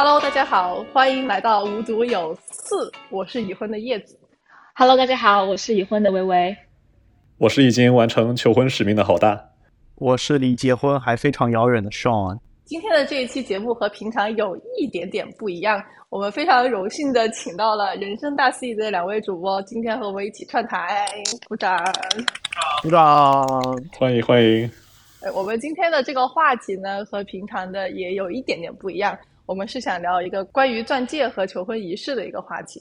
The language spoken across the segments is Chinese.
Hello，大家好，欢迎来到无独有四，我是已婚的叶子。Hello，大家好，我是已婚的微微。我是已经完成求婚使命的好大。我是离结婚还非常遥远的 Sean。今天的这一期节目和平常有一点点不一样，我们非常荣幸的请到了人生大 C 的两位主播，今天和我们一起串台，鼓掌，鼓掌，欢迎欢迎。哎，我们今天的这个话题呢，和平常的也有一点点不一样。我们是想聊一个关于钻戒和求婚仪式的一个话题。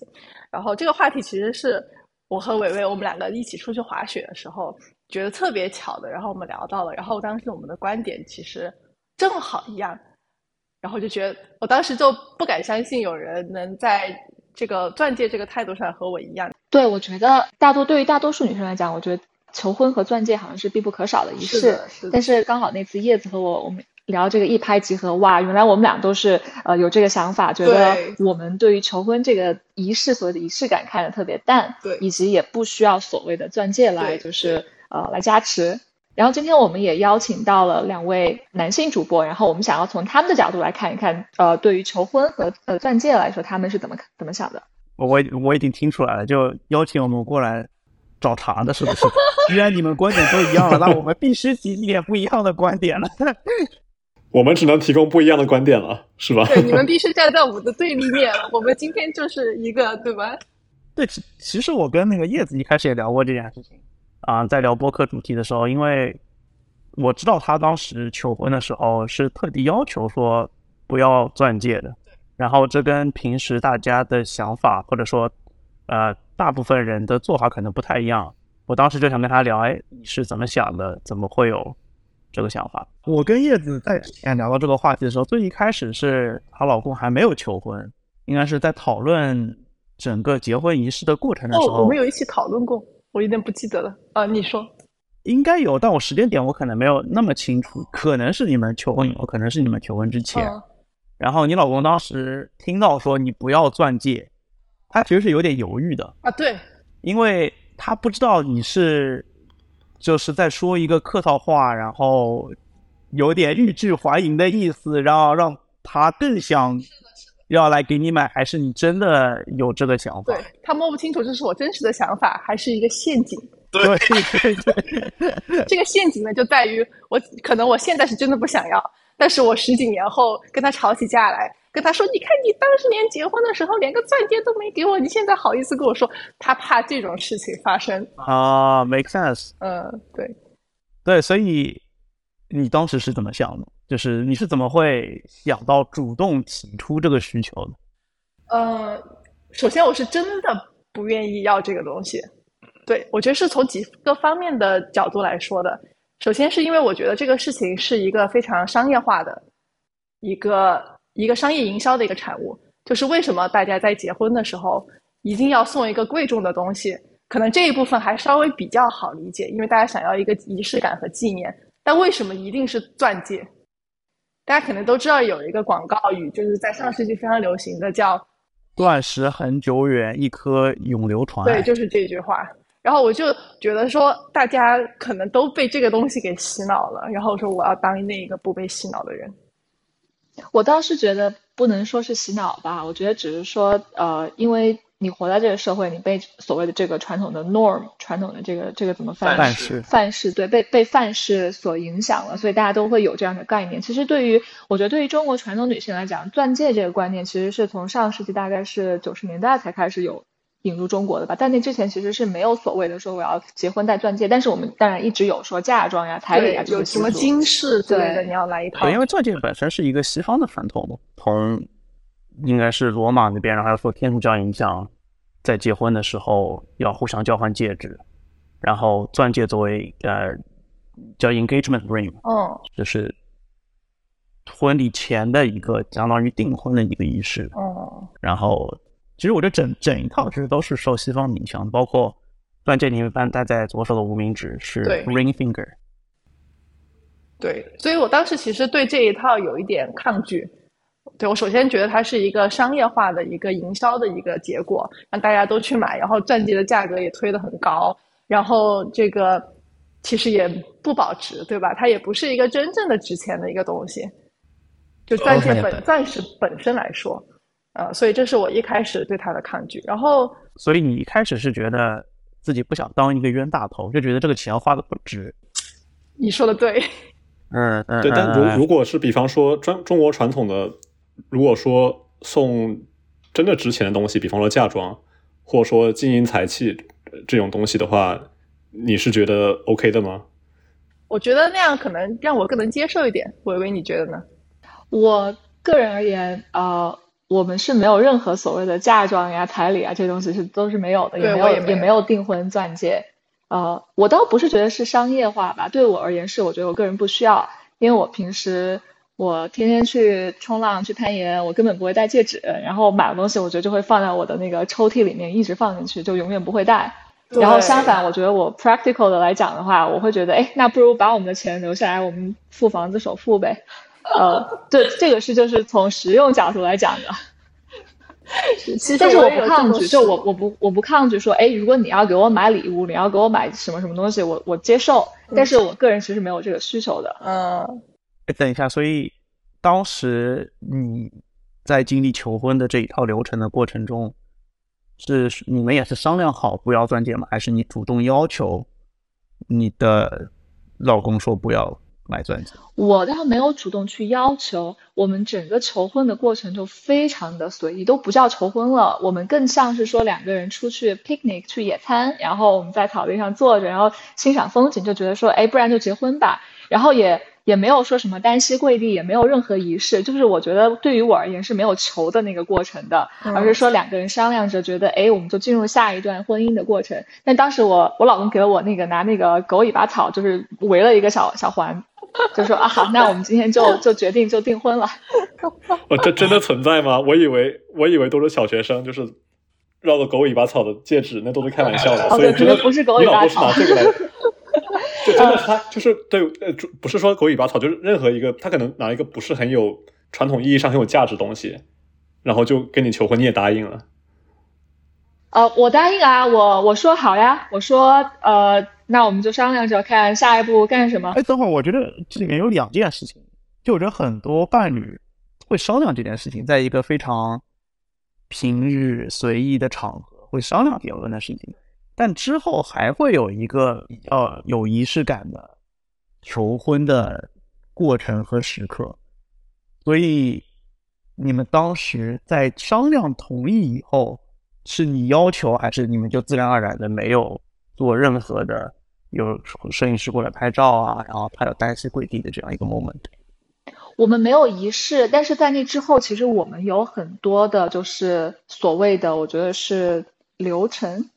然后这个话题其实是我和伟伟我们两个一起出去滑雪的时候觉得特别巧的，然后我们聊到了，然后当时我们的观点其实。正好一样，然后就觉得，我当时就不敢相信有人能在这个钻戒这个态度上和我一样。对，我觉得大多对于大多数女生来讲，我觉得求婚和钻戒好像是必不可少的仪式。但是刚好那次叶子和我我们聊这个一拍即合，哇，原来我们俩都是呃有这个想法，觉得我们对于求婚这个仪式所谓的仪式感看得特别淡，对，以及也不需要所谓的钻戒来就是呃来加持。然后今天我们也邀请到了两位男性主播，然后我们想要从他们的角度来看一看，呃，对于求婚和呃钻戒来说，他们是怎么怎么想的？我我已经听出来了，就邀请我们过来找茬的是不是？既然你们观点都一样了，那我们必须提一点不一样的观点了。我们只能提供不一样的观点了，是吧？对，你们必须站在我们的对立面。我们今天就是一个，对吧？对，其其实我跟那个叶子一开始也聊过这件事情。啊，在聊播客主题的时候，因为我知道他当时求婚的时候是特地要求说不要钻戒的，然后这跟平时大家的想法或者说呃大部分人的做法可能不太一样。我当时就想跟他聊，哎，你是怎么想的？怎么会有这个想法？我跟叶子在聊到这个话题的时候，最一开始是她老公还没有求婚，应该是在讨论整个结婚仪式的过程的时候，我们有一起讨论过。我有点不记得了啊，你说应该有，但我时间点我可能没有那么清楚，可能是你们求婚以后，可能是你们求婚之前。然后你老公当时听到说你不要钻戒，他其实是有点犹豫的啊，对，因为他不知道你是就是在说一个客套话，然后有点欲拒还迎的意思，然后让他更想。要来给你买，还是你真的有这个想法？对他摸不清楚这是我真实的想法，还是一个陷阱？对对对，这个陷阱呢，就在于我可能我现在是真的不想要，但是我十几年后跟他吵起架来，跟他说：“你看你当时连结婚的时候连个钻戒都没给我，你现在好意思跟我说？”他怕这种事情发生啊，make sense。嗯，对，对，所以你当时是怎么想的？就是你是怎么会想到主动提出这个需求的？呃，首先我是真的不愿意要这个东西。对我觉得是从几个方面的角度来说的。首先是因为我觉得这个事情是一个非常商业化的一个一个商业营销的一个产物。就是为什么大家在结婚的时候一定要送一个贵重的东西？可能这一部分还稍微比较好理解，因为大家想要一个仪式感和纪念。但为什么一定是钻戒？大家可能都知道有一个广告语，就是在上世纪非常流行的，叫“钻石恒久远，一颗永流传”。对，就是这句话。然后我就觉得说，大家可能都被这个东西给洗脑了。然后说，我要当那一个不被洗脑的人。我倒是觉得不能说是洗脑吧，我觉得只是说，呃，因为。你活在这个社会，你被所谓的这个传统的 norm，传统的这个这个怎么范范式范式对被被范式所影响了，所以大家都会有这样的概念。其实对于我觉得对于中国传统女性来讲，钻戒这个观念其实是从上世纪大概是九十年代才开始有引入中国的吧。在那之前其实是没有所谓的说我要结婚戴钻戒，但是我们当然一直有说嫁妆呀、彩礼啊，有什么金饰之类的，你要来一套。对，因为钻戒本身是一个西方的传统，从应该是罗马那边，然后受天主教影响，在结婚的时候要互相交换戒指，然后钻戒作为呃叫 engagement ring，哦，就是婚礼前的一个相当于订婚的一个仪式，哦，然后其实我这整整一套其实都是受西方影响，包括钻戒你一般戴在左手的无名指是 ring finger，对，所以我当时其实对这一套有一点抗拒。对我首先觉得它是一个商业化的一个营销的一个结果，让大家都去买，然后钻戒的价格也推得很高，然后这个其实也不保值，对吧？它也不是一个真正的值钱的一个东西。就钻戒哦本钻石本身来说，呃，所以这是我一开始对他的抗拒。然后所以你一开始是觉得自己不想当一个冤大头，就觉得这个钱花的不值。你说的对，嗯嗯，对，但嗯如如果是比方说中中国传统的，如果说送真的值钱的东西，比方说嫁妆，或者说金银财气呃这种东西的话，你是觉得 OK 的吗？我觉得那样可能让我更能接受一点。伟伟，你觉得呢？我个人而言，呃，我们是没有任何所谓的嫁妆呀、彩礼啊这些东西是都是没有的，也没有也没有订婚钻戒。呃，我倒不是觉得是商业化吧，对我而言是我觉得我个人不需要，因为我平时我天天去冲浪、去攀岩，我根本不会戴戒指，然后买的东西我觉得就会放在我的那个抽屉里面一直放进去，就永远不会戴。然后相反，我觉得我 practical 的来讲的话，我会觉得，哎，那不如把我们的钱留下来，我们付房子首付呗。呃，对，这个是就是从实用角度来讲的。其实但是我也不抗拒，就我我不我不抗拒说，哎，如果你要给我买礼物，你要给我买什么什么东西，我我接受。但是我个人其实没有这个需求的。嗯，哎等一下，所以当时你在经历求婚的这一套流程的过程中，是你们也是商量好不要钻戒吗？还是你主动要求你的老公说不要买钻戒？我倒没有主动去要求，我们整个求婚的过程就非常的随意，都不叫求婚了，我们更像是说两个人出去 picnic 去野餐，然后我们在草地上坐着，然后欣赏风景，就觉得说，哎，不然就结婚吧，然后也也没有说什么单膝跪地，也没有任何仪式，就是我觉得对于我而言是没有求的那个过程的，嗯而是说两个人商量着觉得，哎，我们就进入下一段婚姻的过程。但当时我我老公给了我那个拿那个狗尾巴草，就是围了一个小小环。就说啊好，那我们今天就就决定就订婚了。哦，这真的存在吗？我以为我以为都是小学生，就是绕着狗尾巴草的戒指，那都是开玩笑的。哦所以觉得不是狗尾巴草这个来，就真的是他就是对呃，就不是说狗尾巴草，就是任何一个他可能拿一个不是很有传统意义上很有价值的东西，然后就跟你求婚，你也答应了。呃，我答应啊，我我说好呀，我说呃，那我们就商量着看下一步干什么。哎，等会儿，我觉得这里面有两件事情，就我觉得很多伴侣会商量这件事情，在一个非常平日随意的场合会商量结婚的事情，但之后还会有一个比较有仪式感的求婚的过程和时刻，所以你们当时在商量同意以后，是你要求，还是你们就自然而然的没有做任何的有摄影师过来拍照啊，然后拍到单膝跪地的这样一个 moment？我们没有仪式，但是在那之后，其实我们有很多的，就是所谓的，我觉得是流程。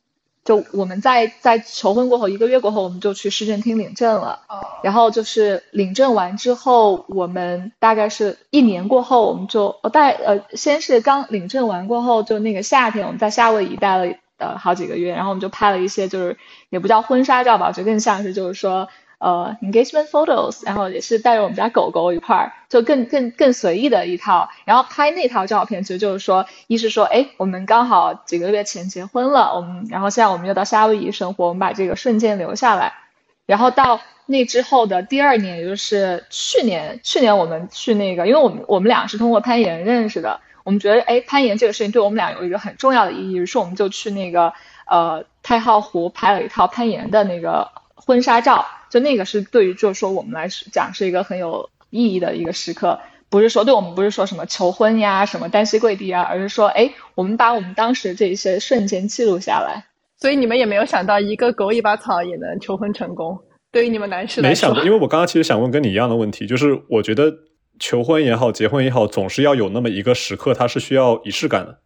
就我们在在求婚过后一个月过后，我们就去市政厅领证了。然后就是领证完之后，我们大概是一年过后，我们就呃带呃先是刚领证完过后，就那个夏天我们在夏威夷待了呃好几个月，然后我们就拍了一些就是也不叫婚纱照吧，我觉得更像是就是说呃 engagement photos，然后也是带着我们家狗狗一块儿，就更更更随意的一套。然后拍那套照片，其实就是说，一是说，哎，我们刚好几个月前结婚了，我们然后现在我们又到夏威夷生活，我们把这个瞬间留下来。然后到那之后的第二年，也就是去年，去年我们去那个，因为我们我们俩是通过攀岩认识的，我们觉得哎，攀岩这个事情对我们俩有一个很重要的意义，于是我们就去那个呃太浩湖拍了一套攀岩的那个婚纱照，就那个是对于就是说我们来讲是一个很有意义的一个时刻。不是说对我们不是说什么求婚呀、什么单膝跪地啊，而是说，哎，我们把我们当时这一些瞬间记录下来。所以你们也没有想到一个狗尾巴草也能求婚成功。对于你们男士来说，没想过，因为我刚刚其实想问跟你一样的问题，就是我觉得求婚也好，结婚也好，总是要有那么一个时刻，它是需要仪式感的。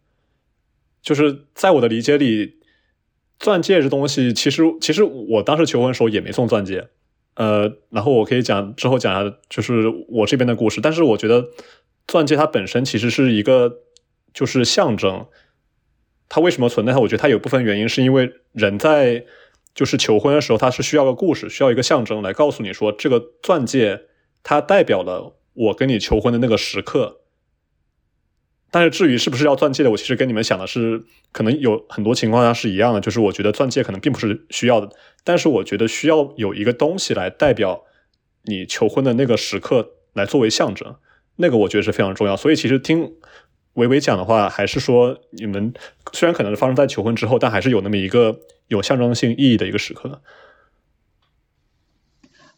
就是在我的理解里，钻戒这东西，其实其实我当时求婚的时候也没送钻戒，呃，然后我可以讲之后讲一下，就是我这边的故事。但是我觉得钻戒它本身其实是一个就是象征，它为什么存在？它我觉得它有部分原因是因为人在就是求婚的时候，它是需要个故事，需要一个象征来告诉你说，这个钻戒它代表了我跟你求婚的那个时刻。但是至于是不是要钻戒的，我其实跟你们想的是，可能有很多情况下是一样的，就是我觉得钻戒可能并不是需要的，但是我觉得需要有一个东西来代表你求婚的那个时刻，来作为象征。那个我觉得是非常重要。所以其实听维维讲的话，还是说你们虽然可能发生在求婚之后，但还是有那么一个有象征性意义的一个时刻。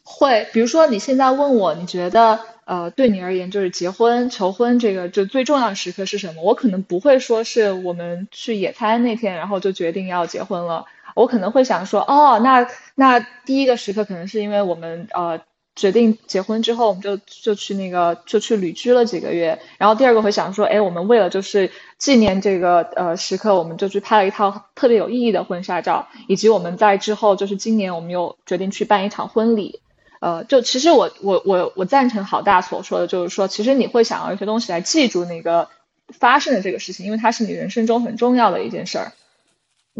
会，比如说你现在问我，你觉得呃，对你而言就是结婚、求婚这个就最重要的时刻是什么？我可能不会说是我们去野餐那天，然后就决定要结婚了。我可能会想说，哦，那那第一个时刻可能是因为我们呃决定结婚之后，我们就就去那个就去旅居了几个月。然后第二个会想说，哎，我们为了就是纪念这个呃时刻，我们就去拍了一套特别有意义的婚纱照，以及我们在之后就是今年我们又决定去办一场婚礼。呃，就其实我我我我赞成好大所说的，就是说，其实你会想要一些东西来记住那个发生的这个事情，因为它是你人生中很重要的一件事儿。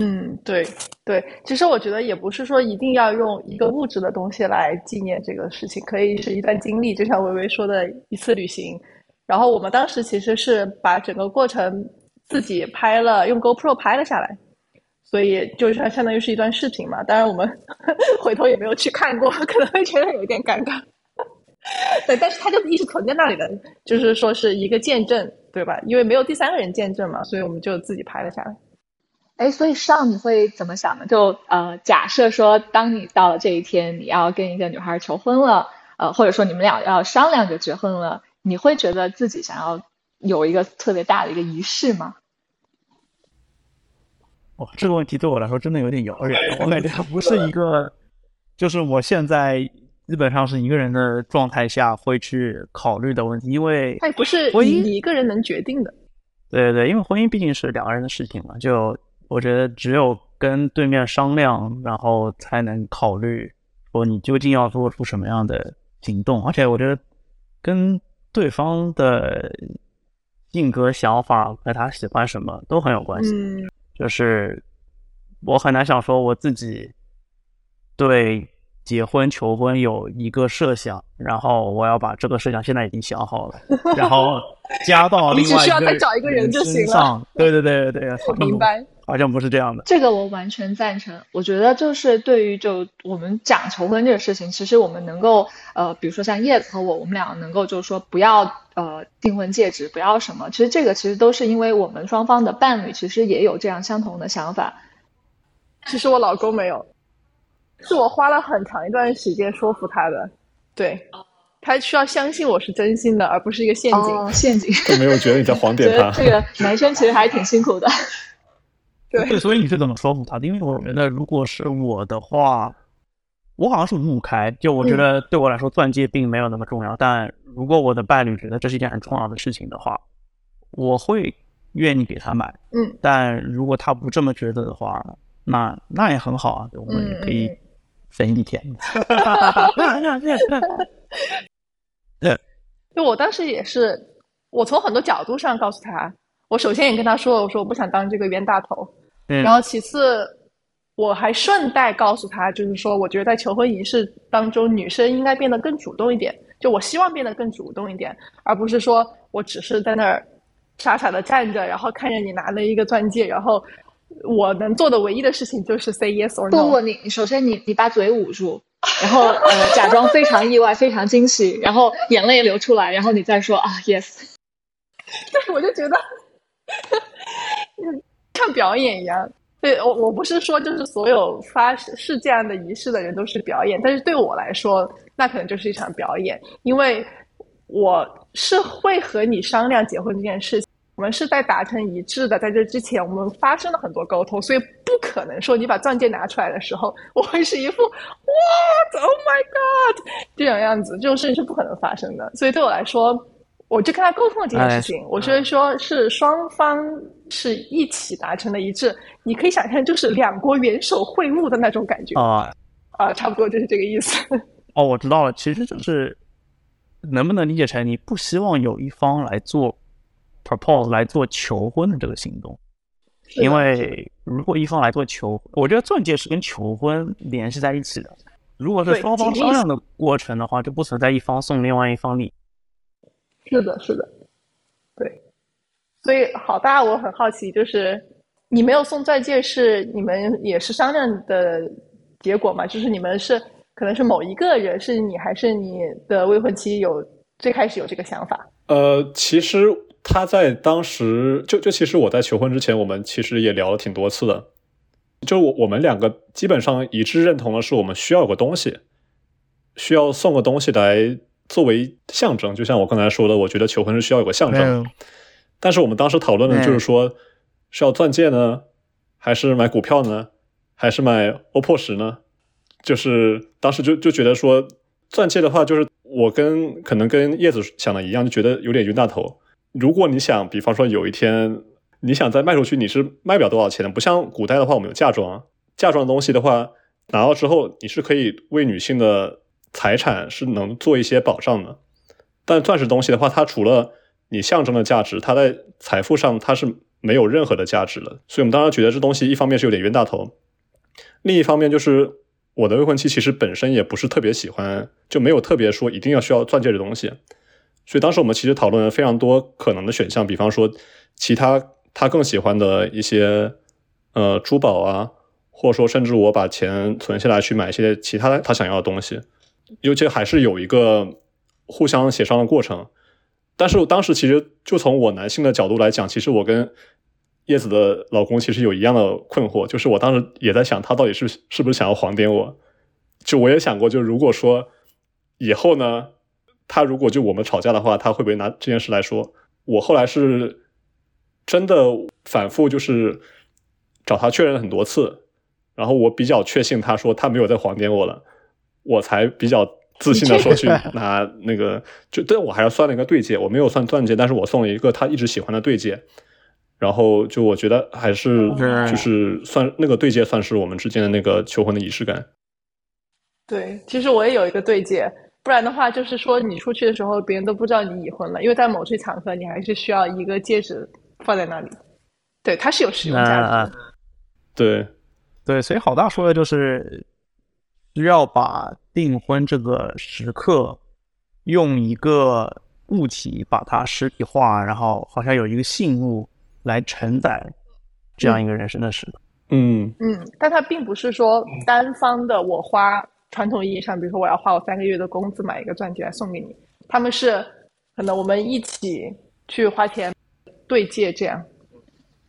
嗯，对对，其实我觉得也不是说一定要用一个物质的东西来纪念这个事情，可以是一段经历，就像微微说的一次旅行。然后我们当时其实是把整个过程自己拍了，用 GoPro 拍了下来。所以就是相当于是一段视频嘛，当然我们 回头也没有去看过，可能会觉得有一点尴尬。对，但是它就一直存在那里的，就是说是一个见证，对吧？因为没有第三个人见证嘛，所以我们就自己拍了下来。哎，所以上你会怎么想呢？就呃，假设说，当你到了这一天，你要跟一个女孩求婚了，呃，或者说你们俩要商量着结婚了，你会觉得自己想要有一个特别大的一个仪式吗？哇，这个问题对我来说真的有点遥远，我感觉不是一个，就是我现在基本上是一个人的状态下会去考虑的问题，因为它不是你你一个人能决定的。对对对，因为婚姻毕竟是两个人的事情嘛，就我觉得只有跟对面商量，然后才能考虑说你究竟要做出什么样的行动，而且我觉得跟对方的性格、想法和他喜欢什么都很有关系。嗯。就是我很难想说我自己对结婚求婚有一个设想，然后我要把这个设想现在已经想好了，然后加到 另外一个人身上。对 对对对对，明白。好像不是这样的。这个我完全赞成。我觉得就是对于就我们讲求婚这个事情，其实我们能够呃，比如说像叶子和我，我们两个能够就是说不要。呃，订婚戒指不要什么？其实这个其实都是因为我们双方的伴侣其实也有这样相同的想法。其实我老公没有，是我花了很长一段时间说服他的。对，他需要相信我是真心的，而不是一个陷阱。陷阱。都没有觉得你在黄点他。这个男生其实还挺辛苦的。对，所以你是怎么说服他的？因为我觉得如果是我的话。我好像是五五开，就我觉得对我来说钻戒并没有那么重要，但如果我的伴侣觉得这是一件很重要的事情的话，我会愿意给他买。嗯，但如果他不这么觉得的话，那那也很好啊，我们可以分一天。对，就我当时也是，我从很多角度上告诉他，我首先也跟他说了，我说我不想当这个冤大头，然后其次。我还顺带告诉他，就是说，我觉得在求婚仪式当中，女生应该变得更主动一点。就我希望变得更主动一点，而不是说我只是在那儿傻傻的站着，然后看着你拿了一个钻戒，然后我能做的唯一的事情就是 say yes or no。不不，你首先你你把嘴捂住，然后呃假装非常意外、非常惊喜，然后眼泪流出来，然后你再说啊 yes。对，我就觉得 像表演一样。对我，我不是说就是所有发是这样的仪式的人都是表演，但是对我来说，那可能就是一场表演，因为我是会和你商量结婚这件事情，我们是在达成一致的，在这之前我们发生了很多沟通，所以不可能说你把钻戒拿出来的时候，我会是一副哇，Oh my God 这种样子，这种事情是不可能发生的，所以对我来说。我就跟他沟通了这件事情，我是说，是双方是一起达成的一致。你可以想象，就是两国元首会晤的那种感觉啊啊，差不多就是这个意思。哦，我知道了，其实就是能不能理解成你不希望有一方来做 propose 来做求婚的这个行动？因为如果一方来做求，我觉得钻戒是跟求婚联系在一起的。如果是双方商量的过程的话，就不存在一方送另外一方礼。是的，是的，对，所以好大，我很好奇，就是你没有送钻戒，是你们也是商量的结果吗？就是你们是可能是某一个人，是你还是你的未婚妻有最开始有这个想法？呃，其实他在当时就就其实我在求婚之前，我们其实也聊了挺多次的。就我我们两个基本上一致认同的是，我们需要有个东西，需要送个东西来作为象征。就像我刚才说的，我觉得求婚是需要有个象征。但是我们当时讨论的就是说，是要钻戒呢，还是买股票呢，还是买 OPPO 十呢？就是当时就就觉得说，钻戒的话，就是我跟可能跟叶子想的一样，就觉得有点冤大头。如果你想，比方说有一天你想再卖出去，你是卖不了多少钱的。不像古代的话，我们有嫁妆，嫁妆的东西的话，拿到之后你是可以为女性的财产是能做一些保障的。但钻石东西的话，它除了你象征的价值，它在财富上它是没有任何的价值了。所以我们当时觉得这东西一方面是有点冤大头，另一方面就是。我的未婚妻其实本身也不是特别喜欢，就没有特别说一定要需要钻戒的东西，所以当时我们其实讨论了非常多可能的选项，比方说其他他更喜欢的一些呃珠宝啊，或者说甚至我把钱存下来去买一些其他他想要的东西，尤其还是有一个互相协商的过程。但是当时其实就从我男性的角度来讲，其实我跟叶子的老公其实有一样的困惑，就是我当时也在想，他到底是是不是想要黄点我？就我也想过，就如果说以后呢，他如果就我们吵架的话，他会不会拿这件事来说？我后来是真的反复就是找他确认很多次，然后我比较确信他说他没有在黄点我了，我才比较自信的说去拿那个，就但我还是算了一个对戒，我没有算钻戒，但是我送了一个他一直喜欢的对戒。然后就我觉得还是就是算那个对戒，算是我们之间的那个求婚的仪式感。对，其实我也有一个对戒，不然的话就是说你出去的时候，别人都不知道你已婚了，因为在某些场合你还是需要一个戒指放在那里。对，它是有实用价值。对，对，所以好大说的就是需要把订婚这个时刻用一个物体把它实体化，然后好像有一个信物。来承载这样一个人生的时刻，嗯嗯，但它并不是说单方的，我花传统意义上，比如说我要花我三个月的工资买一个钻戒来送给你，他们是可能我们一起去花钱对戒这样。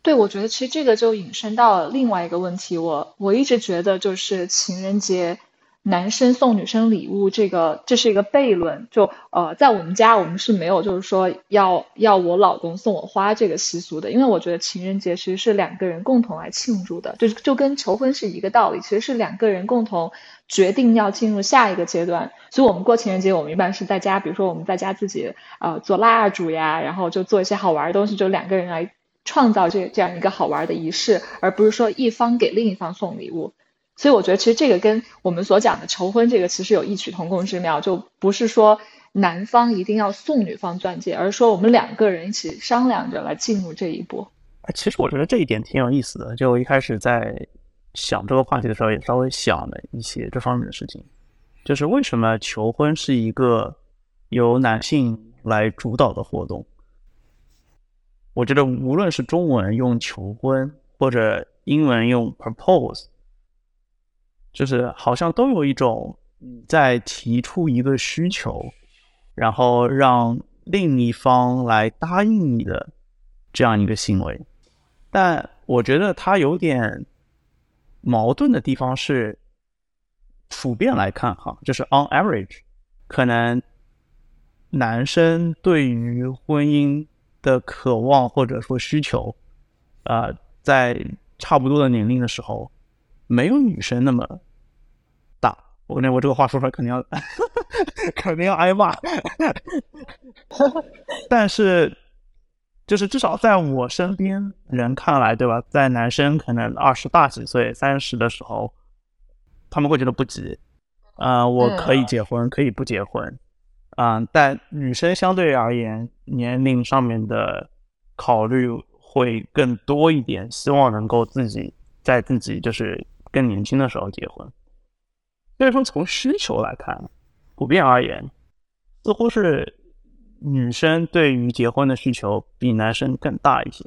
对，我觉得其实这个就引申到了另外一个问题，我我一直觉得就是情人节。男生送女生礼物，这个这是一个悖论。就呃，在我们家，我们是没有就是说要要我老公送我花这个习俗的，因为我觉得情人节其实是两个人共同来庆祝的，就就跟求婚是一个道理，其实是两个人共同决定要进入下一个阶段。所以我们过情人节，我们一般是在家，比如说我们在家自己呃做蜡烛呀，然后就做一些好玩的东西，就两个人来创造这这样一个好玩的仪式，而不是说一方给另一方送礼物。所以我觉得，其实这个跟我们所讲的求婚这个其实有异曲同工之妙，就不是说男方一定要送女方钻戒，而是说我们两个人一起商量着来进入这一步。其实我觉得这一点挺有意思的。就一开始在想这个话题的时候，也稍微想了一些这方面的事情，就是为什么求婚是一个由男性来主导的活动？我觉得无论是中文用求婚，或者英文用 propose。就是好像都有一种在提出一个需求，然后让另一方来答应你的这样一个行为，但我觉得它有点矛盾的地方是，普遍来看哈，就是 on average，可能男生对于婚姻的渴望或者说需求，啊，在差不多的年龄的时候。没有女生那么大，我那我这个话说出来肯定要 肯定要挨骂，但是就是至少在我身边人看来，对吧？在男生可能二十大几岁、三十的时候，他们会觉得不急，啊，我可以结婚，可以不结婚，啊，但女生相对而言，年龄上面的考虑会更多一点，希望能够自己在自己就是。更年轻的时候结婚，所以说从需求来看，普遍而言，似乎是女生对于结婚的需求比男生更大一些。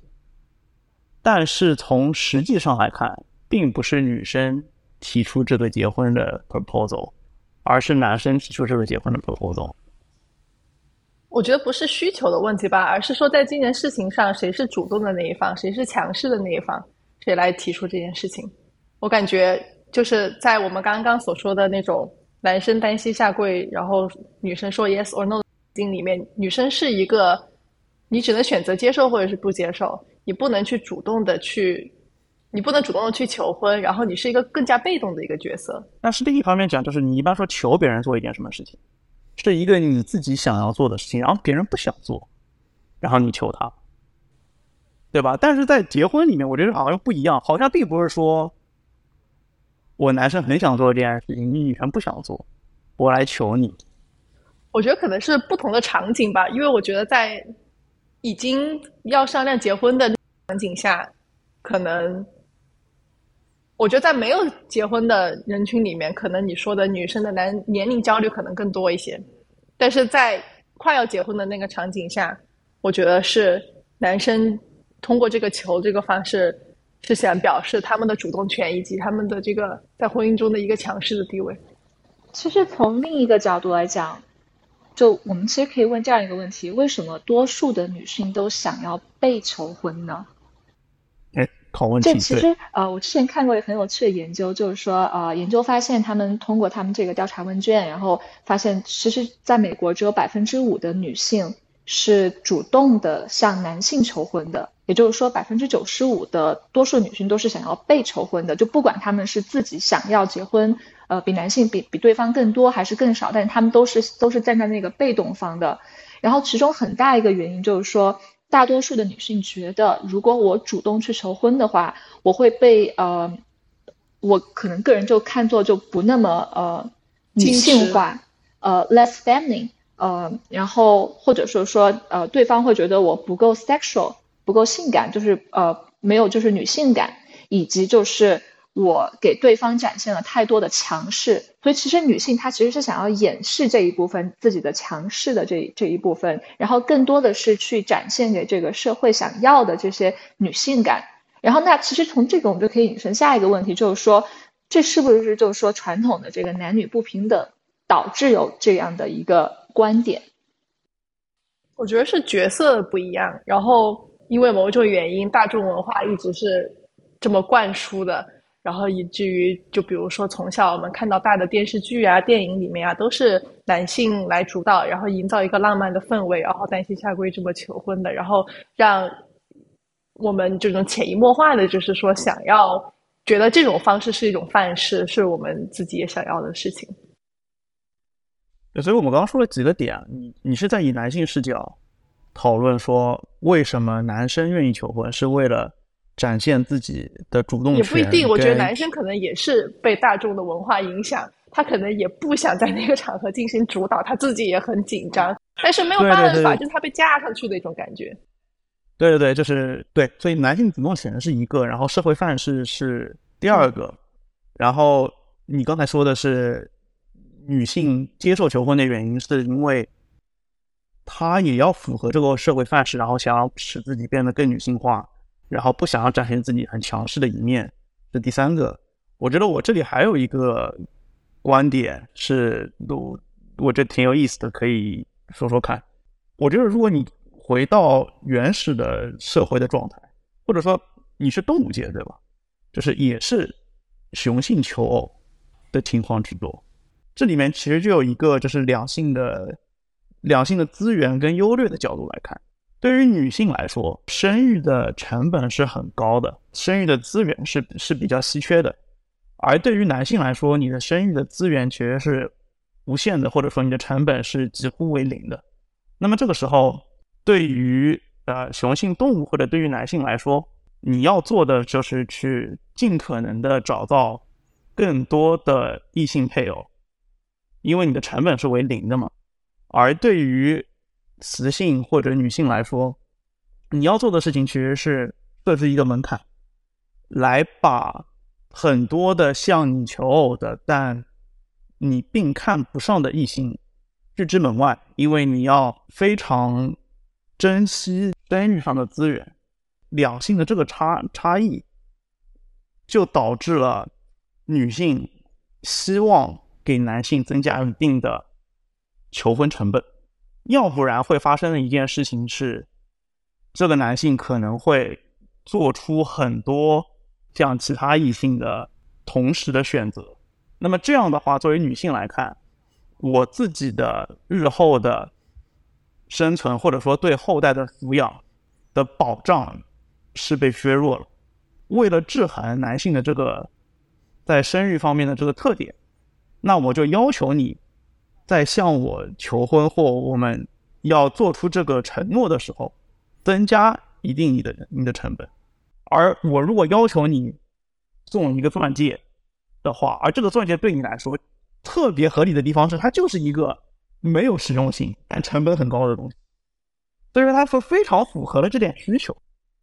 但是从实际上来看，并不是女生提出这个结婚的 proposal，而是男生提出这个结婚的 proposal。我觉得不是需求的问题吧，而是说在这件事情上，谁是主动的那一方，谁是强势的那一方，谁来提出这件事情。我感觉就是在我们刚刚所说的那种男生单膝下跪，然后女生说 yes or no 经里面，女生是一个你只能选择接受或者是不接受，你不能去主动的去，你不能主动的去求婚，然后你是一个更加被动的一个角色。但是另一方面讲，就是你一般说求别人做一件什么事情。是一个你自己想要做的事情，然后别人不想做，然后你求他，对吧？但是在结婚里面，我觉得好像不一样，好像并不是说我男生很想做这件事情，你女生不想做，我来求你。我觉得可能是不同的场景吧，因为我觉得在已经要商量结婚的场景下，可能。我觉得在没有结婚的人群里面，可能你说的女生的男年龄焦虑可能更多一些，但是在快要结婚的那个场景下，我觉得是男生通过这个求这个方式，是想表示他们的主动权以及他们的这个在婚姻中的一个强势的地位。其实从另一个角度来讲，就我们其实可以问这样一个问题：为什么多数的女性都想要被求婚呢？考问题这其实呃，我之前看过一个很有趣的研究，就是说呃，研究发现他们通过他们这个调查问卷，然后发现其实在美国只有百分之五的女性是主动的向男性求婚的，也就是说百分之九十五的多数女性都是想要被求婚的，就不管他们是自己想要结婚，呃，比男性比比对方更多还是更少，但是他们都是都是站在那个被动方的，然后其中很大一个原因就是说。大多数的女性觉得，如果我主动去求婚的话，我会被呃，我可能个人就看作就不那么呃女性化，呃 less feminine，呃，然后或者说说呃对方会觉得我不够 sexual，不够性感，就是呃没有就是女性感，以及就是。我给对方展现了太多的强势，所以其实女性她其实是想要掩饰这一部分自己的强势的这这一部分，然后更多的是去展现给这个社会想要的这些女性感。然后那其实从这个我们就可以引申下一个问题，就是说这是不是就是说传统的这个男女不平等导致有这样的一个观点？我觉得是角色不一样，然后因为某种原因，大众文化一直是这么灌输的。然后以至于，就比如说从小我们看到大的电视剧啊、电影里面啊，都是男性来主导，然后营造一个浪漫的氛围，然后单膝下跪这么求婚的，然后让我们这种潜移默化的，就是说想要觉得这种方式是一种范式，是我们自己也想要的事情。所以我们刚刚说了几个点，你你是在以男性视角讨论说，为什么男生愿意求婚，是为了？展现自己的主动也不一定，我觉得男生可能也是被大众的文化影响，他可能也不想在那个场合进行主导，他自己也很紧张，但是没有办法，就是他被架上去的一种感觉。对对对，就是对，所以男性主动权是一个，然后社会范式是第二个，然后你刚才说的是女性接受求婚的原因，是因为她也要符合这个社会范式，然后想要使自己变得更女性化。然后不想要展现自己很强势的一面，这第三个。我觉得我这里还有一个观点是，我我觉得挺有意思的，可以说说看。我觉得如果你回到原始的社会的状态，或者说你是动物界，对吧？就是也是雄性求偶的情况之多，这里面其实就有一个就是两性的两性的资源跟优劣的角度来看。对于女性来说，生育的成本是很高的，生育的资源是是比较稀缺的；而对于男性来说，你的生育的资源其实是无限的，或者说你的成本是几乎为零的。那么这个时候，对于呃雄性动物或者对于男性来说，你要做的就是去尽可能的找到更多的异性配偶，因为你的成本是为零的嘛。而对于雌性或者女性来说，你要做的事情其实是设置一个门槛，来把很多的向你求偶的，但你并看不上的异性拒之门外，因为你要非常珍惜生育上的资源。两性的这个差差异，就导致了女性希望给男性增加一定的求婚成本。要不然会发生的一件事情是，这个男性可能会做出很多像其他异性的同时的选择。那么这样的话，作为女性来看，我自己的日后的生存或者说对后代的抚养的保障是被削弱了。为了制衡男性的这个在生育方面的这个特点，那我就要求你。在向我求婚或我们要做出这个承诺的时候，增加一定你的你的成本。而我如果要求你送一个钻戒的话，而这个钻戒对你来说特别合理的地方是，它就是一个没有实用性但成本很高的东西，所以说它是非常符合了这点需求。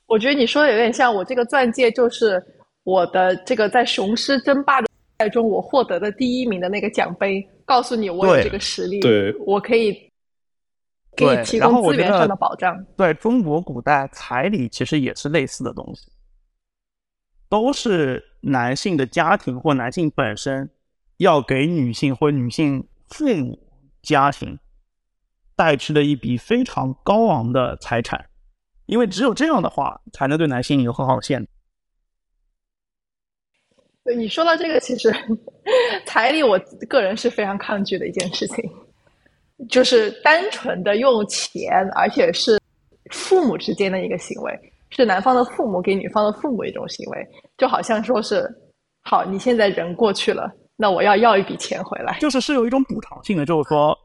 我觉得你说的有点像，我这个钻戒就是我的这个在雄狮争霸的赛中我获得的第一名的那个奖杯。告诉你，我有这个实力，对，我可以给你提供资源上的保障。对中国古代彩礼其实也是类似的东西，都是男性的家庭或男性本身要给女性或女性父母家庭带去的一笔非常高昂的财产，因为只有这样的话，才能对男性有很好的限制。你说到这个，其实 彩礼，我个人是非常抗拒的一件事情，就是单纯的用钱，而且是父母之间的一个行为，是男方的父母给女方的父母一种行为，就好像说是，好，你现在人过去了，那我要要一笔钱回来，就是是有一种补偿性的，就是说，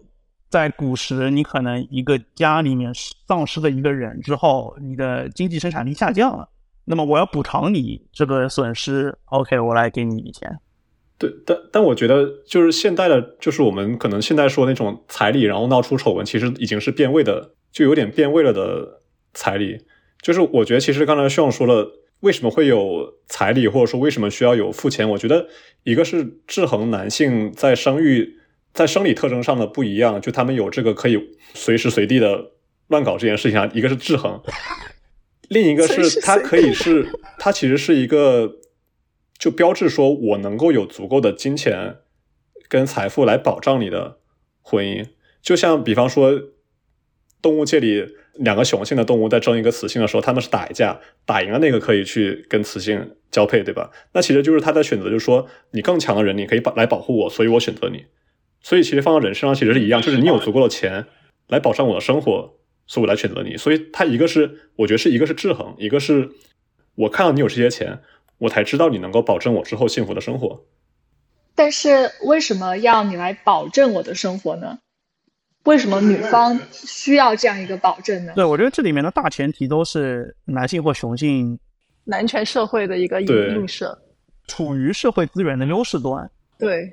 在古时，你可能一个家里面丧失了一个人之后，你的经济生产力下降了。那么我要补偿你这个损失，OK，我来给你一笔钱。对，但但我觉得就是现代的，就是我们可能现在说那种彩礼，然后闹出丑闻，其实已经是变味的，就有点变味了的彩礼。就是我觉得，其实刚才徐勇说了，为什么会有彩礼，或者说为什么需要有付钱？我觉得一个是制衡男性在生育、在生理特征上的不一样，就他们有这个可以随时随地的乱搞这件事情啊。一个是制衡。另一个是，它可以是，它其实是一个，就标志说我能够有足够的金钱跟财富来保障你的婚姻。就像比方说，动物界里两个雄性的动物在争一个雌性的时候，他们是打一架，打赢了那个可以去跟雌性交配，对吧？那其实就是他在选择，就是说你更强的人，你可以保来保护我，所以我选择你。所以其实放到人身上其实是一样，就是你有足够的钱来保障我的生活。所以我来选择你，所以他一个是我觉得是一个是制衡，一个是我看到你有这些钱，我才知道你能够保证我之后幸福的生活。但是为什么要你来保证我的生活呢？为什么女方需要这样一个保证呢？对，我觉得这里面的大前提都是男性或雄性男权社会的一个映射，处于社会资源的优势端。对，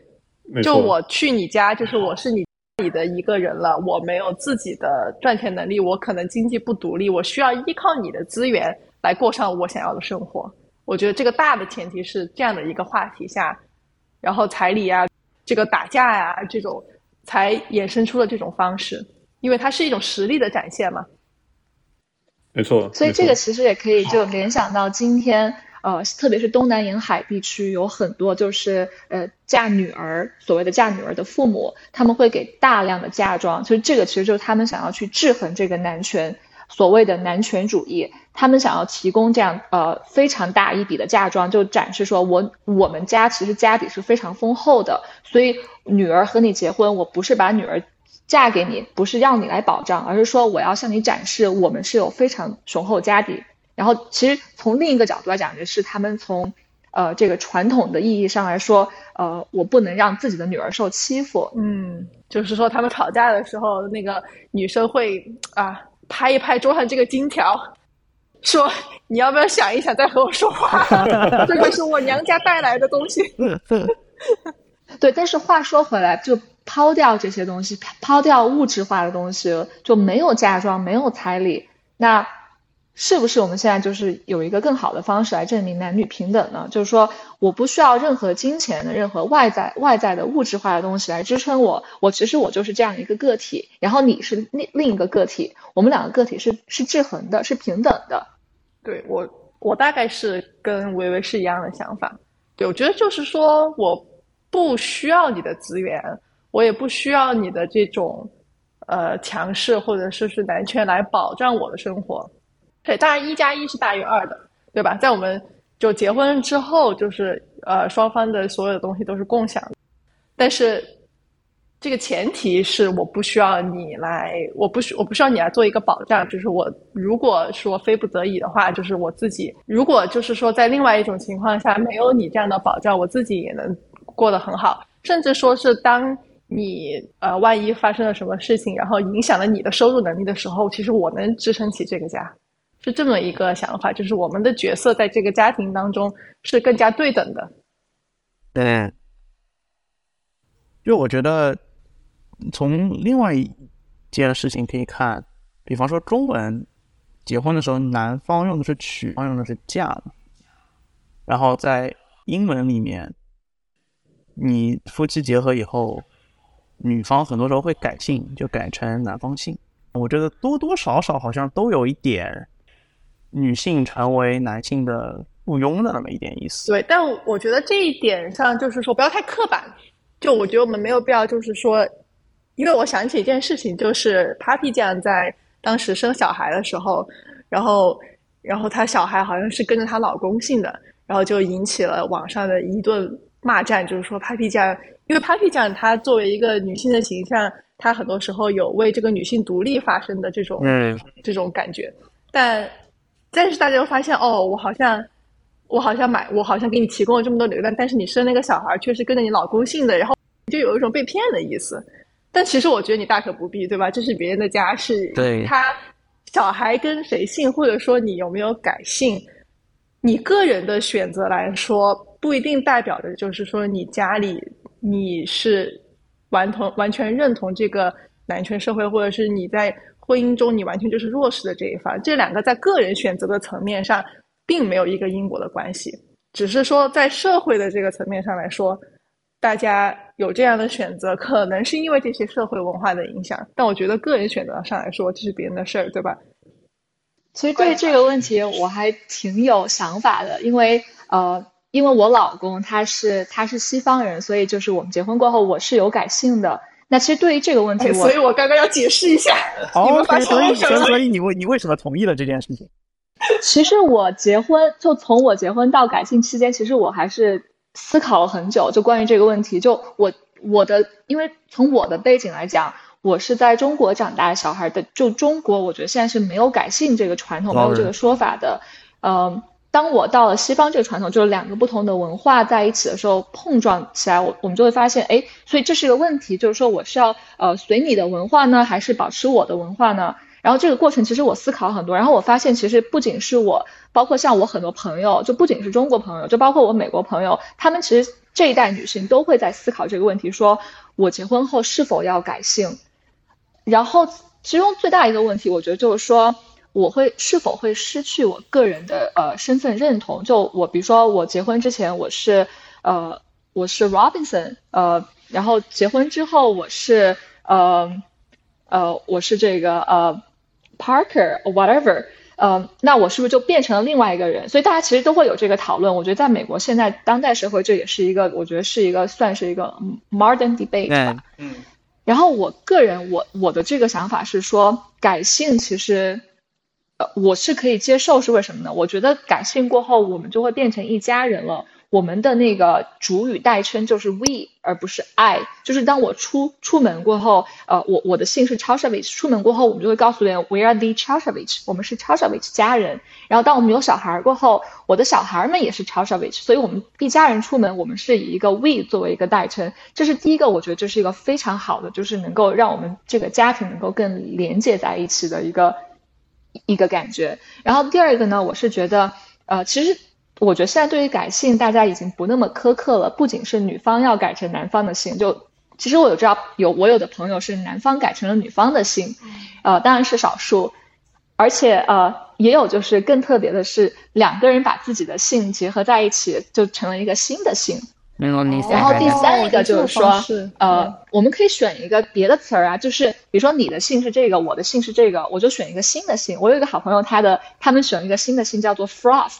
就我去你家，就是我是你。里的一个人了，我没有自己的赚钱能力，我可能经济不独立，我需要依靠你的资源来过上我想要的生活。我觉得这个大的前提是这样的一个话题下，然后彩礼啊，这个打架呀，这种才衍生出了这种方式，因为它是一种实力的展现嘛。没错，所以这个其实也可以就联想到今天。呃，特别是东南沿海地区有很多，就是呃嫁女儿，所谓的嫁女儿的父母，他们会给大量的嫁妆，所以这个其实就是他们想要去制衡这个男权，所谓的男权主义，他们想要提供这样呃非常大一笔的嫁妆，就展示说我我们家其实家底是非常丰厚的，所以女儿和你结婚，我不是把女儿嫁给你，不是让你来保障，而是说我要向你展示我们是有非常雄厚家底。然后，其实从另一个角度来讲，就是他们从呃这个传统的意义上来说，呃，我不能让自己的女儿受欺负。嗯，就是说他们吵架的时候，那个女生会啊拍一拍桌上这个金条，说你要不要想一想再和我说话？这个是我娘家带来的东西。对，但是话说回来，就抛掉这些东西，抛掉物质化的东西，就没有嫁妆，没有彩礼，那。是不是我们现在就是有一个更好的方式来证明男女平等呢？就是说，我不需要任何金钱的、任何外在外在的物质化的东西来支撑我，我其实我就是这样一个个体，然后你是另另一个个体，我们两个个体是是制衡的，是平等的。对我，我大概是跟维维是一样的想法。对我觉得就是说，我不需要你的资源，我也不需要你的这种呃强势或者说是男权来保障我的生活。对，当然一加一是大于二的，对吧？在我们就结婚之后，就是呃双方的所有的东西都是共享，但是。这个前提是我不需要你来，我不需我不需要你来做一个保障，就是我如果说非不得已的话，就是我自己。如果就是说在另外一种情况下没有你这样的保障，我自己也能过得很好。甚至说是当你呃万一发生了什么事情，然后影响了你的收入能力的时候，其实我能支撑起这个家，是这么一个想法。就是我们的角色在这个家庭当中是更加对等的。对，就我觉得。从另外一件事情可以看，比方说中文结婚的时候，男方用的是娶，女方用的是嫁然后在英文里面，你夫妻结合以后，女方很多时候会改姓，就改成男方姓。我觉得多多少少好像都有一点女性成为男性的附庸的那么一点意思。对，但我觉得这一点上就是说不要太刻板。就我觉得我们没有必要就是说。因为我想起一件事情，就是 Papi 酱在当时生小孩的时候，然后，然后她小孩好像是跟着她老公姓的，然后就引起了网上的一顿骂战，就是说 Papi 酱，因为 Papi 酱她作为一个女性的形象，她很多时候有为这个女性独立发声的这种，嗯，这种感觉，但，但是大家又发现，哦，我好像，我好像买，我好像给你提供了这么多流量，但是你生那个小孩却是跟着你老公姓的，然后就有一种被骗的意思。但其实我觉得你大可不必，对吧？这是别人的家，是他小孩跟谁姓，或者说你有没有改姓，你个人的选择来说，不一定代表着就是说你家里你是完同完全认同这个男权社会，或者是你在婚姻中你完全就是弱势的这一方。这两个在个人选择的层面上，并没有一个因果的关系，只是说在社会的这个层面上来说。大家有这样的选择，可能是因为这些社会文化的影响，但我觉得个人选择上来说，这是别人的事儿，对吧？其实对这个问题我还挺有想法的，因为呃，因为我老公他是他是西方人，所以就是我们结婚过后我是有改姓的。那其实对于这个问题，所以我刚刚要解释一下。哦，所以所以你为你为什么同意了这件事情？其实我结婚就从我结婚到改姓期间，其实我还是。思考了很久，就关于这个问题。就我我的，因为从我的背景来讲，我是在中国长大的小孩的。就中国，我觉得现在是没有改姓这个传统，没有这个说法的。嗯，当我到了西方这个传统，就是两个不同的文化在一起的时候碰撞起来，我我们就会发现，哎，所以这是一个问题，就是说我是要呃随你的文化呢，还是保持我的文化呢？然后这个过程其实我思考很多，然后我发现其实不仅是我，包括像我很多朋友，就不仅是中国朋友，就包括我美国朋友，他们其实这一代女性都会在思考这个问题：说我结婚后是否要改姓？然后其中最大一个问题，我觉得就是说，我会是否会失去我个人的呃身份认同？就我比如说我结婚之前我是呃我是 Robinson，呃，然后结婚之后我是呃呃我是这个呃。Parker whatever，呃，那我是不是就变成了另外一个人？所以大家其实都会有这个讨论。我觉得在美国现在当代社会，这也是一个我觉得是一个算是一个 modern debate 吧。嗯。然后我个人我我的这个想法是说，改姓其实，我是可以接受，是为什么呢？我觉得改姓过后，我们就会变成一家人了。我们的那个主语代称就是 we，而不是 I。就是当我出出门过后，呃，我我的姓是 Chashovich。出门过后，我们就会告诉别人 we are the Chashovich，我们是 Chashovich 家人。然后当我们有小孩过后，我的小孩们也是 Chashovich，所以我们一家人出门，我们是以一个 we 作为一个代称。这是第一个，我觉得这是一个非常好的，就是能够让我们这个家庭能够更连接在一起的一个一个感觉。然后第二个呢，我是觉得，呃，其实。我觉得现在对于改姓，大家已经不那么苛刻了。不仅是女方要改成男方的姓，就其实我有知道有我有的朋友是男方改成了女方的姓，呃，当然是少数。而且呃，也有就是更特别的是，两个人把自己的姓结合在一起，就成了一个新的姓。然后第三一个就是说，呃，我们可以选一个别的词儿啊，就是比如说你的姓是这个，我的姓是这个，我就选一个新的姓。我有一个好朋友，他的他们选了一个新的姓叫做 Frost。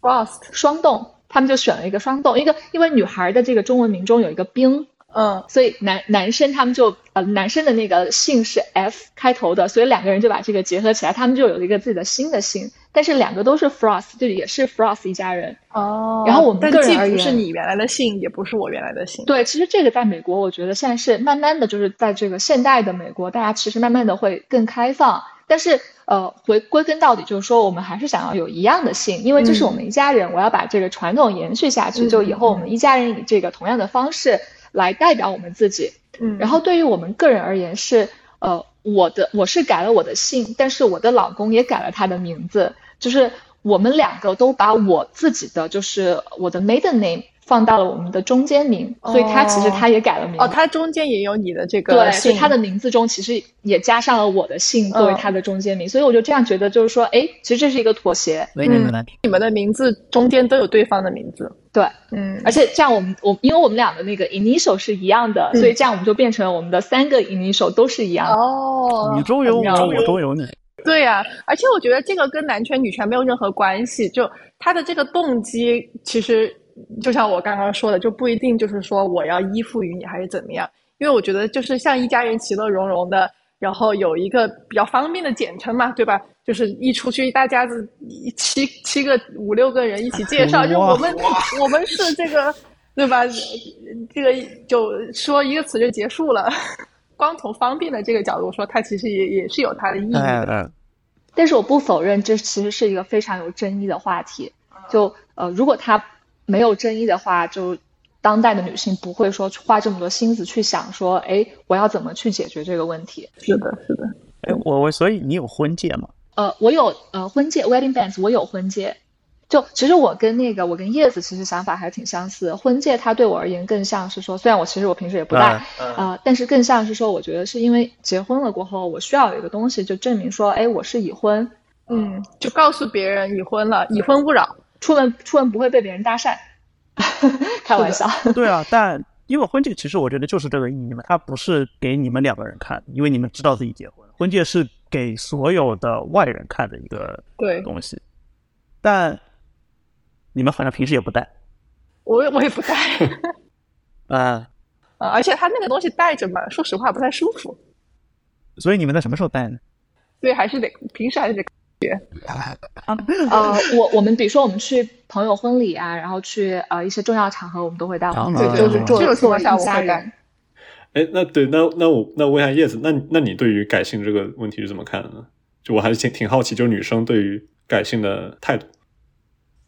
Frost 双洞，他们就选了一个双洞，一个因为女孩的这个中文名中有一个冰，嗯，所以男男生他们就呃男生的那个姓是 F 开头的，所以两个人就把这个结合起来，他们就有了一个自己的新的姓，但是两个都是 Frost，就也是 Frost 一家人。哦然后我们个人而言是你原来的姓，也不是我原来的姓。对，其实这个在美国，我觉得现在是慢慢的就是在这个现代的美国，大家其实慢慢的会更开放。但是呃，回归根到底就是说，我们还是想要有一样的姓，因为这是我们一家人，我要把这个传统延续下去，嗯就以后我们一家人以这个同样的方式来代表我们自己。嗯，然后对于我们个人而言是，呃，我的我是改了我的姓，但是我的老公也改了他的名字，就是我们两个都把我自己的就是我的 maiden name 放到了我们的中间名，所以他其实他也改了名。哦，他中间也有你的这个对，所姓，以他的名字中其实也加上了我的姓作为嗯他的中间名，所以我就这样觉得，就是说，哎，其实这是一个妥协，所以你们呢？你们的名字中间都有对方的名字。对，嗯，而且这样我们我因为我们俩的那个 initial 是一样的，嗯所以这样我们就变成了我们的三个 initial 都是一样的。哦，你中有我，我中有你。对呀、而且我觉得这个跟男权女权没有任何关系，就他的这个动机，其实就像我刚刚说的，就不一定就是说我要依附于你还是怎么样，因为我觉得就是像一家人其乐融融的，然后有一个比较方便的简称嘛，对吧？就是一出去一大家子一七七个五六个人一起介绍，就我们我们是这个对吧？这个就说一个词就结束了。光从方便的这个角度说，它其实也也是有它的意义的。哎哎，但是我不否认，这其实是一个非常有争议的话题。就呃，如果它没有争议的话，就当代的女性不会说花这么多心思去想说，哎，我要怎么去解决这个问题。是的，是的。哎，我我所以你有婚戒吗？呃，我有呃婚戒 wedding bands，我有婚戒。就其实我跟那个我跟叶子其实想法还挺相似。婚戒它对我而言更像是说，虽然我其实我平时也不戴，嗯呃，但是更像是说，我觉得是因为结婚了过后，我需要有一个东西就证明说，哎，我是已婚，嗯，就告诉别人已婚了，已婚勿扰。出门出门不会被别人搭讪。开玩笑，对啊，但因为婚戒其实我觉得就是这个意义嘛，它不是给你们两个人看，因为你们知道自己结婚，婚戒是给所有的外人看的一个对东西，但你们好像平时也不戴 我我也不戴啊、啊，而且它那个东西戴着嘛，说实话不太舒服，所以你们在什么时候戴呢？所以还是得平时还是得呃，我 我们比如说我们去朋友婚礼啊，然后去呃一些重要场合，我们都会戴婚戒，对就是做这种情况下做一家我会戴人。哎，那对，那那我那问一下叶子，那那你对于改姓这个问题是怎么看的呢？就我还是挺挺好奇，就是女生对于改姓的态度。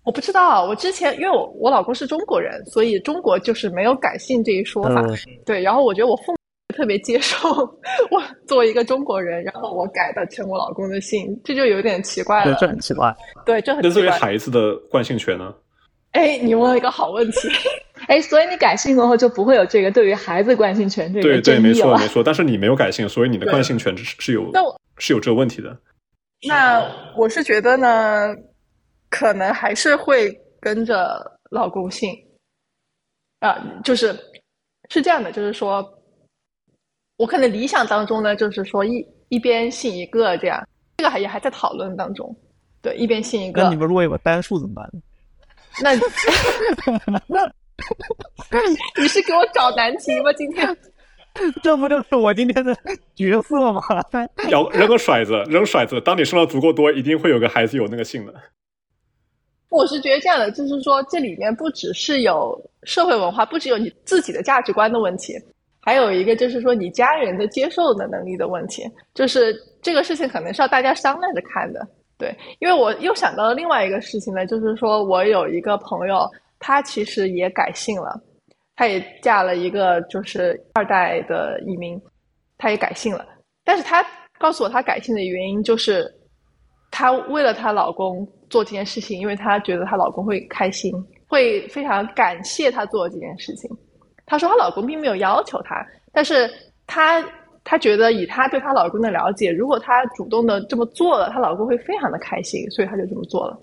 我不知道，我之前因为我我老公是中国人，所以中国就是没有改姓这一说法。呃对，然后我觉得我父母特别接受我作为一个中国人，然后我改的成我老公的姓，这就有点奇怪对，了。这很奇怪。对，这很那作为奇怪。孩子的惯性权呢？哎，你问了一个好问题。哎，所以你改姓过后就不会有这个对于孩子惯性权这个对对，争议了没错 没。错。但是你没有改姓，所以你的惯性权是是有那我是有这个问题的。那我是觉得呢，可能还是会跟着老公姓，啊、就是是这样的，就是说，我可能理想当中呢，就是说一一边信一个这样，这个还也还在讨论当中，对，一边信一个那你，们如果有个单数怎么办呢？那你是给我找难题吗？今天 这不就是我今天的角色吗？要扔个骰子，扔骰子。当你生的足够多，一定会有个孩子有那个姓的。我是觉得这样的，就是说这里面不只是有社会文化，不只有你自己的价值观的问题，还有一个就是说你家人的接受的能力的问题。就是这个事情可能是要大家商量着看的，对。因为我又想到了另外一个事情呢，就是说我有一个朋友，她其实也改姓了，她也嫁了一个就是二代的移民，她也改姓了，但是她告诉我她改姓的原因就是。她为了她老公做这件事情，因为她觉得她老公会开心，会非常感谢她做这件事情。她说她老公并没有要求她，但是她她觉得以她对她老公的了解，如果她主动的这么做了，她老公会非常的开心，所以她就这么做了。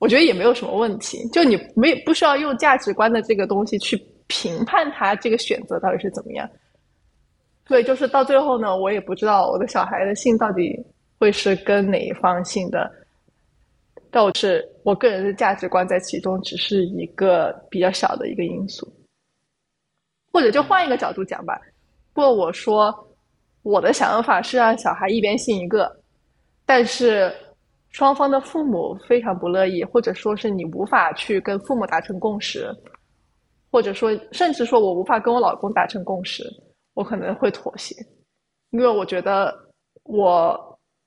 我觉得也没有什么问题，就你没不需要用价值观的这个东西去评判他这个选择到底是怎么样。所以就是到最后呢，我也不知道我的小孩的姓到底会是跟哪一方姓的，但我是我个人的价值观在其中只是一个比较小的一个因素。或者就换一个角度讲吧，如果我说我的想法是让小孩一边信一个，但是双方的父母非常不乐意，或者说是你无法去跟父母达成共识，或者说甚至说我无法跟我老公达成共识，我可能会妥协，因为我觉得我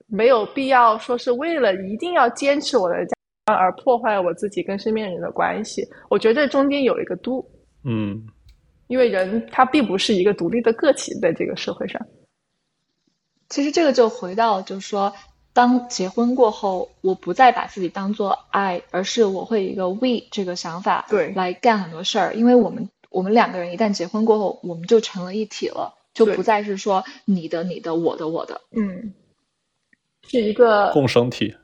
没有必要说是为了一定要坚持我的家而破坏我自己跟身边人的关系。我觉得这中间有一个度，嗯，因为人他并不是一个独立的个体，在这个社会上。其实这个就回到，就是说，当结婚过后，我不再把自己当做爱，而是我会一个 we 这个想法，对来干很多事儿。因为我们我们两个人一旦结婚过后，我们就成了一体了，就不再是说你的、你的、我的、我的。嗯，是一个共生体。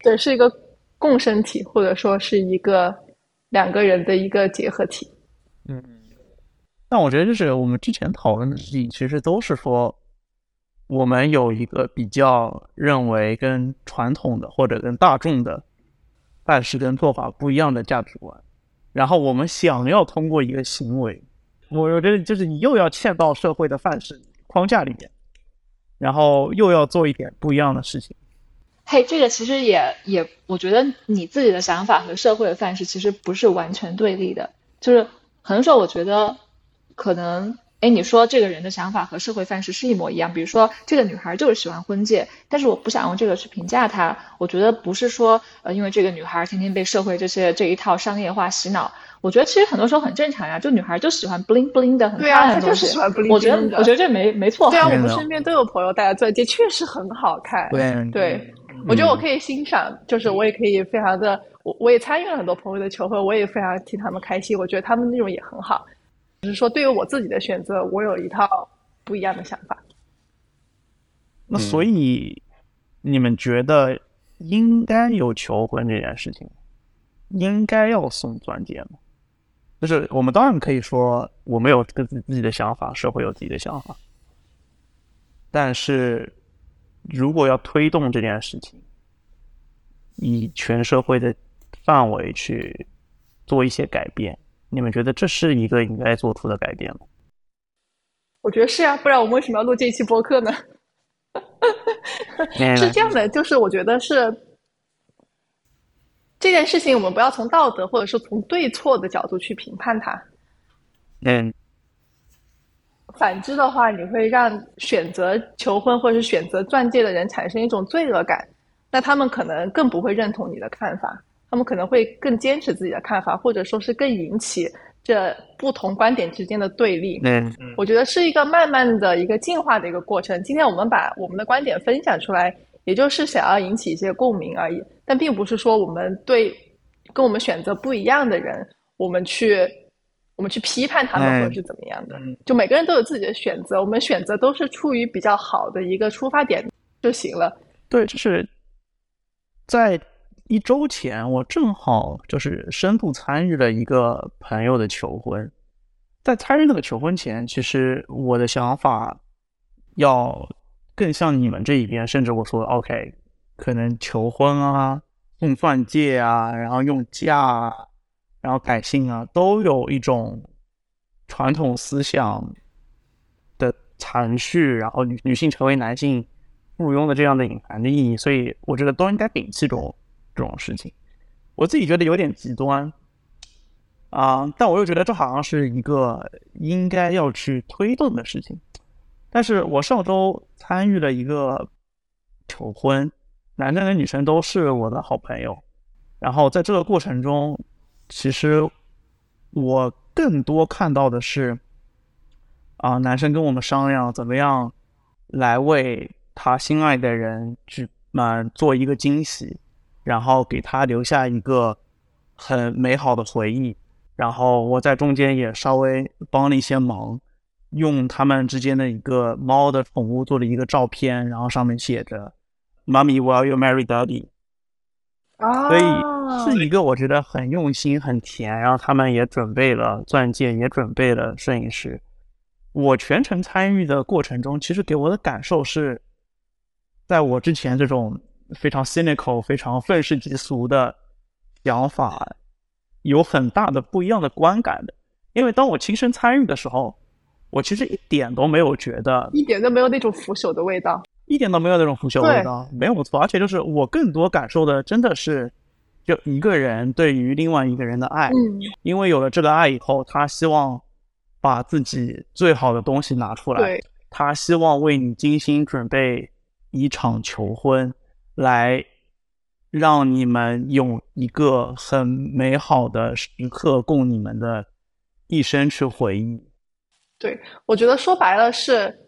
对，是一个共生体，或者说是一个两个人的一个结合体。嗯，但我觉得就是我们之前讨论的事情，其实都是说，我们有一个比较认为跟传统的或者跟大众的办事跟做法不一样的价值观，然后我们想要通过一个行为，我觉得就是你又要嵌到社会的范式框架里面，然后又要做一点不一样的事情。嘿，这个其实也也，我觉得你自己的想法和社会的范式其实不是完全对立的，就是很多时候我觉得可能，哎，你说这个人的想法和社会范式是一模一样，比如说这个女孩就是喜欢婚戒，但是我不想用这个去评价她，我觉得不是说呃，因为这个女孩天天被社会这些这一套商业化洗脑，我觉得其实很多时候很正常呀，就女孩就喜欢 bling bling 的很对啊漂亮的东西，她就是喜欢 bling 我觉得我觉得这没没错，对啊，我们身边都有朋友戴钻戒，确实很好看。对对，我觉得我可以欣赏，就是我也可以非常的，我我也参与了很多朋友的求婚，我也非常替他们开心。我觉得他们那种也很好，只是说对于我自己的选择，我有一套不一样的想法。那所以你们觉得应该有求婚这件事情？应该要送钻戒吗？就是我们当然可以说我们有自自己的想法，社会有自己的想法，但是如果要推动这件事情，以全社会的范围去做一些改变，你们觉得这是一个应该做出的改变吗？我觉得是啊、不然我们为什么要录这一期播客呢？是这样的，就是我觉得是这件事情，我们不要从道德或者是从对错的角度去评判它。嗯反之的话，你会让选择求婚或者是选择钻戒的人产生一种罪恶感，那他们可能更不会认同你的看法，他们可能会更坚持自己的看法，或者说是更引起这不同观点之间的对立。嗯我觉得是一个慢慢的一个进化的一个过程。今天我们把我们的观点分享出来，也就是想要引起一些共鸣而已，但并不是说我们对跟我们选择不一样的人，我们去我们去批判他们哎或者是怎么样的。就每个人都有自己的选择，我们选择都是出于比较好的一个出发点就行了。对，就是在一周前，我正好就是深度参与了一个朋友的求婚。在参与那个求婚前，其实我的想法要更像你们这一边，甚至我说 OK，可能求婚啊、送钻戒啊，然后用嫁啊，然后改姓啊，都有一种传统思想的残序，然后女女性成为男性附庸的这样的隐含的意义，所以我觉得都应该摒弃这种这种事情。我自己觉得有点极端啊、但我又觉得这好像是一个应该要去推动的事情。但是我上周参与了一个求婚，男生跟女生都是我的好朋友，然后在这个过程中，其实我更多看到的是啊、男生跟我们商量怎么样来为他心爱的人去嗯做一个惊喜，然后给他留下一个很美好的回忆。然后我在中间也稍微帮了一些忙，用他们之间的一个猫的宠物做了一个照片，然后上面写着 “Mommy, will you marry Daddy？” 啊所以是一个我觉得很用心、很甜，然后他们也准备了钻戒，也准备了摄影师。我全程参与的过程中，其实给我的感受是，在我之前这种非常 cynical、非常愤世嫉俗的想法，有很大的不一样的观感的。因为当我亲身参与的时候，我其实一点都没有觉得，一点都没有那种腐朽的味道，一点都没有那种腐朽味道，没有错。而且就是我更多感受的，真的是就一个人对于另外一个人的爱，嗯，因为有了这个爱以后，他希望把自己最好的东西拿出来，他希望为你精心准备一场求婚，来让你们有一个很美好的时刻，供你们的一生去回忆。对，我觉得说白了是，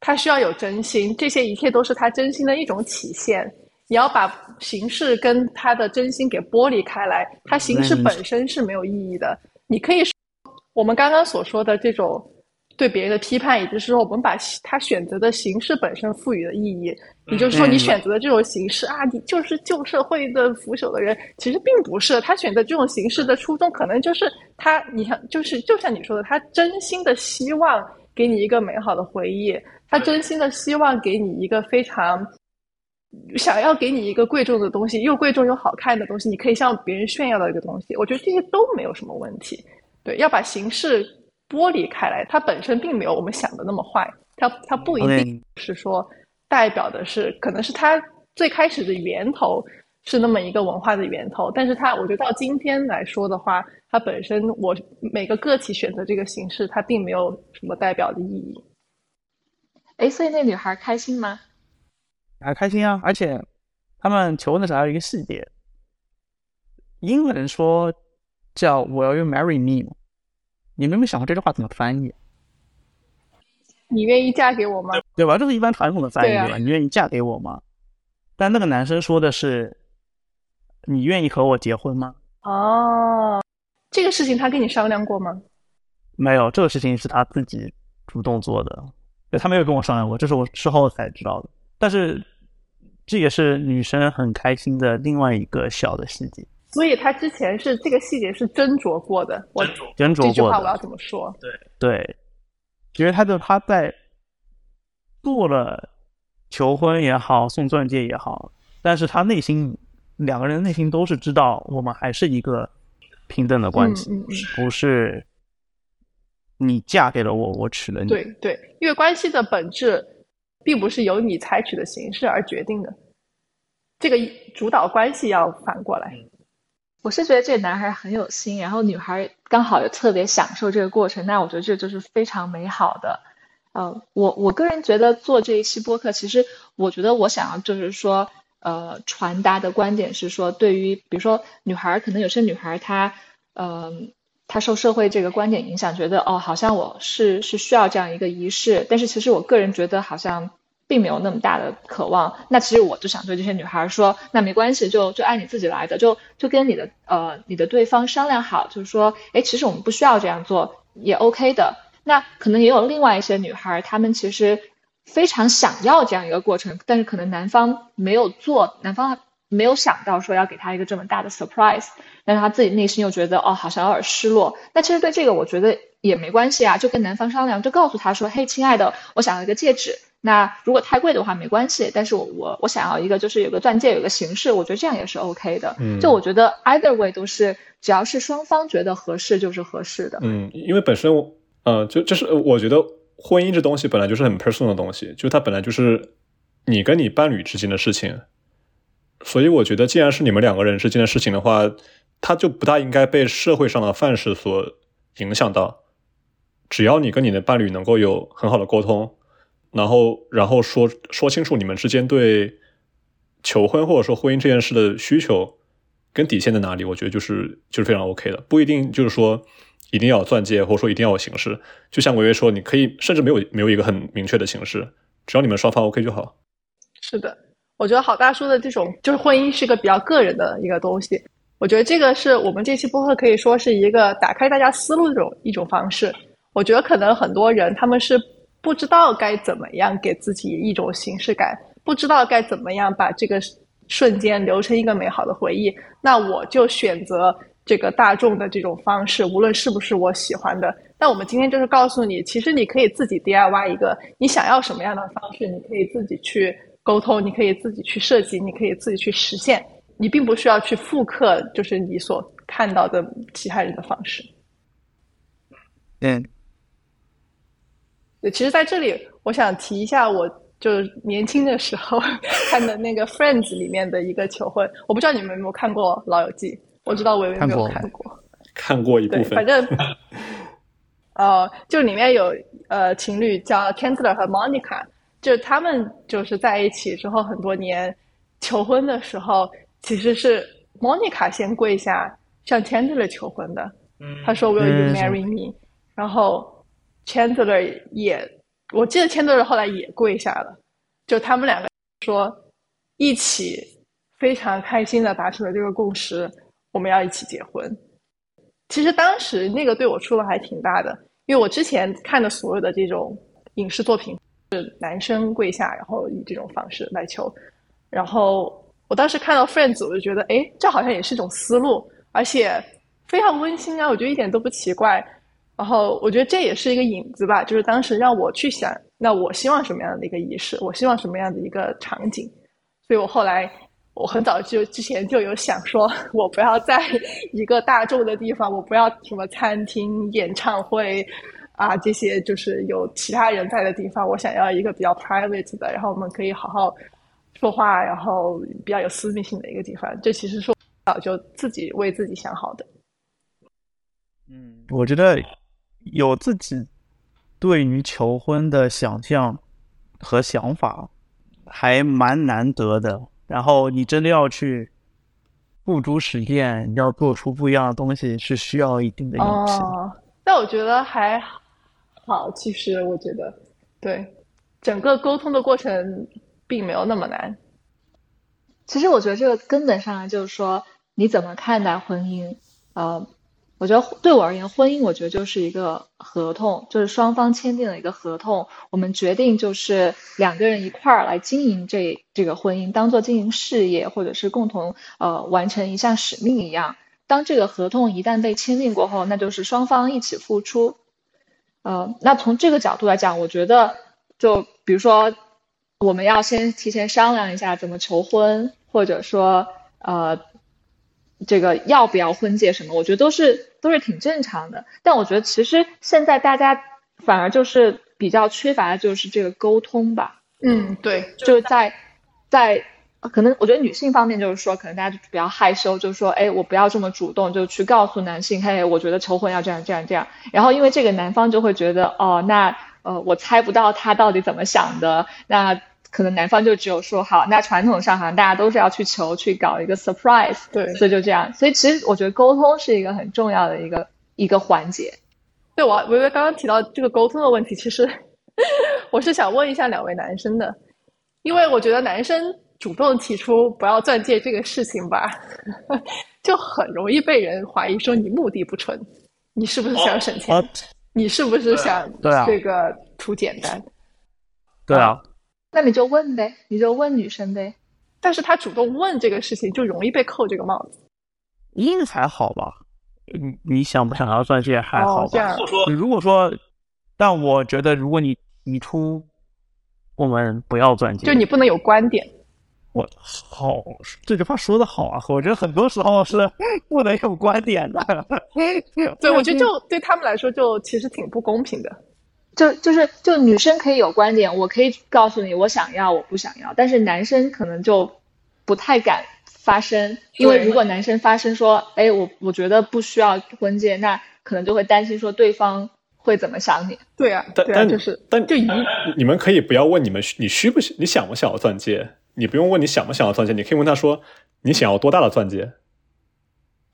他需要有真心，这些一切都是他真心的一种体现。你要把形式跟他的真心给剥离开来，他形式本身是没有意义的。你可以说，我们刚刚所说的这种对别人的批判，也就是说，我们把他选择的形式本身赋予了意义。也就是说，你选择的这种形式啊，你就是旧社会的腐朽的人，其实并不是。他选择这种形式的初衷，可能就是他，你看，就是就像你说的，他真心的希望给你一个美好的回忆，他真心的希望给你一个非常想要给你一个贵重的东西，又贵重又好看的东西，你可以向别人炫耀的一个东西。我觉得这些都没有什么问题。对，要把形式剥离开来，它本身并没有我们想的那么坏，它它不一定是说。代表的是，可能是它最开始的源头是那么一个文化的源头，但是它，我觉得到今天来说的话，它本身我每个个体选择这个形式，它并没有什么代表的意义。哎，所以那女孩开心吗？还开心啊！而且他们求婚的时候还有一个细节，英文人说叫 “Will you marry me？” 你们有没有想过这句话怎么翻译？你愿意嫁给我吗？对吧？这是一般传统的翻译对吧？你愿意嫁给我吗？但那个男生说的是，你愿意和我结婚吗？哦，这个事情他跟你商量过吗？没有，这个事情是他自己主动做的，对他没有跟我商量过，这是我事后才知道的。但是这也是女生很开心的另外一个小的细节。所以他之前是这个细节是斟酌过的。斟酌，斟酌过。这句话我要怎么说？对对。因为他的他在做了求婚也好，送钻戒也好，但是他内心两个人内心都是知道，我们还是一个平等的关系，不是你嫁给了我，我娶了你。对对，因为关系的本质并不是由你采取的形式而决定的，这个主导关系要反过来。我是觉得这男孩很有心，然后女孩刚好也特别享受这个过程，那我觉得这就是非常美好的。呃，我我个人觉得做这一期播客，其实我觉得我想要就是说，呃，传达的观点是说，对于比如说女孩，可能有些女孩她，嗯，她受社会这个观点影响，觉得哦，好像我是是需要这样一个仪式，但是其实我个人觉得好像。并没有那么大的渴望，那其实我就想对这些女孩说，那没关系，就就按你自己来的，就就跟你的呃你的对方商量好，就是说，哎，其实我们不需要这样做，也 OK 的。那可能也有另外一些女孩，她们其实非常想要这样一个过程，但是可能男方没有做，男方没有想到说要给他一个这么大的 surprise，但是他自己内心又觉得哦，好像有点失落。那其实对这个，我觉得也没关系啊，就跟男方商量，就告诉他说，嘿，亲爱的，我想要一个戒指。那如果太贵的话没关系，但是我我我想要一个就是有个钻戒有个形式，我觉得这样也是 OK 的。嗯，就我觉得 either way 都是只要是双方觉得合适就是合适的。嗯，因为本身我呃就就是我觉得婚姻这东西本来就是很 personal 的东西，就它本来就是你跟你伴侣之间的事情，所以我觉得既然是你们两个人之间的事情的话，它就不大应该被社会上的范式所影响到。只要你跟你的伴侣能够有很好的沟通。然后，然后说说清楚你们之间对求婚或者说婚姻这件事的需求跟底线在哪里，我觉得就是就是非常 OK 的，不一定就是说一定要有钻戒，或者说一定要有形式。就像违约说，你可以甚至没有没有一个很明确的形式，只要你们双方 OK 就好。是的，我觉得好大叔的这种就是婚姻是个比较个人的一个东西，我觉得这个是我们这期播客可以说是一个打开大家思路的这种一种方式。我觉得可能很多人他们是。不知道该怎么样给自己一种形式感，不知道该怎么样把这个瞬间留成一个美好的回忆，那我就选择这个大众的这种方式，无论是不是我喜欢的。那我们今天就是告诉你，其实你可以自己 DIY 一个你想要什么样的方式，你可以自己去沟通，你可以自己去设计，你可以自己去实现，你并不需要去复刻，就是你所看到的其他人的方式。嗯，对，其实在这里我想提一下，我就是年轻的时候 看的那个《Friends》里面的一个求婚，我不知道你们有没有看过《老友记》，我知道微微没有看过，看过一部分，反正，呃，就里面有呃情侣叫 Chandler 和 Monica，就他们就是在一起之后很多年求婚的时候，其实是 Monica 先跪下向 Chandler 求婚的，他说 Will you marry me？然后。Chandler 也，我记得 Chandler 后来也跪下了，就他们两个说一起非常开心的达成了这个共识，我们要一起结婚。其实当时那个对我触动还挺大的，因为我之前看的所有的这种影视作品是男生跪下，然后以这种方式来求。然后我当时看到 Friends，我就觉得，哎，这好像也是一种思路，而且非常温馨啊，我觉得一点都不奇怪。然后我觉得这也是一个引子吧，就是当时让我去想，那我希望什么样的一个仪式，我希望什么样的一个场景，所以我后来我很早就之前就有想说，我不要在一个大众的地方，我不要什么餐厅、演唱会啊这些，就是有其他人在的地方，我想要一个比较 private 的，然后我们可以好好说话，然后比较有私密性的一个地方。这其实是早就自己为自己想好的。嗯，我觉得。有自己对于求婚的想象和想法，还蛮难得的。然后你真的要去付诸实践，要做出不一样的东西，是需要一定的勇气。哦，但我觉得还好。其实我觉得，对整个沟通的过程并没有那么难。其实我觉得这个根本上就是说，你怎么看待婚姻？呃。我觉得对我而言，婚姻我觉得就是一个合同，就是双方签订了一个合同，我们决定就是两个人一块儿来经营这这个婚姻，当做经营事业或者是共同呃完成一项使命一样。当这个合同一旦被签订过后，那就是双方一起付出。呃，那从这个角度来讲，我觉得就比如说我们要先提前商量一下怎么求婚，或者说呃。这个要不要婚戒什么，我觉得都是都是挺正常的。但我觉得其实现在大家反而就是比较缺乏的就是这个沟通吧。嗯，对，就是在在可能我觉得女性方面就是说，可能大家就比较害羞，就是说，哎，我不要这么主动，就去告诉男性，嘿，我觉得求婚要这样这样这样。然后因为这个男方就会觉得，哦，那呃，我猜不到他到底怎么想的，那。可能男方就只有说好，那传统上好像大家都是要去求去搞一个 surprise，对，所以就这样。所以其实我觉得沟通是一个很重要的一个一个环节。对我微微刚刚提到这个沟通的问题，其实我是想问一下两位男生的，因为我觉得男生主动提出不要钻戒这个事情吧，就很容易被人怀疑说你目的不纯，你是不是想省钱？你是不是想这个图简单？对啊。那你就问呗，你就问女生呗。但是他主动问这个事情，就容易被扣这个帽子。应还好吧？你你想不想要钻戒还好吧？你如果说，但我觉得如果你提出我们不要钻戒，就你不能有观点。我好，这句话说的好啊！我觉得很多时候是不能有观点的。对，我觉得 就对他们来说，就其实挺不公平的。就就是就女生可以有观点，我可以告诉你我想要我不想要，但是男生可能就不太敢发声，因为如果男生发声说，哎，我我觉得不需要婚戒，那可能就会担心说对方会怎么想你。对啊，但但就是但就一你们可以不要问你们你需不需你想不想要钻戒，你不用问你想不想要钻戒，你可以问他说你想要多大的钻戒。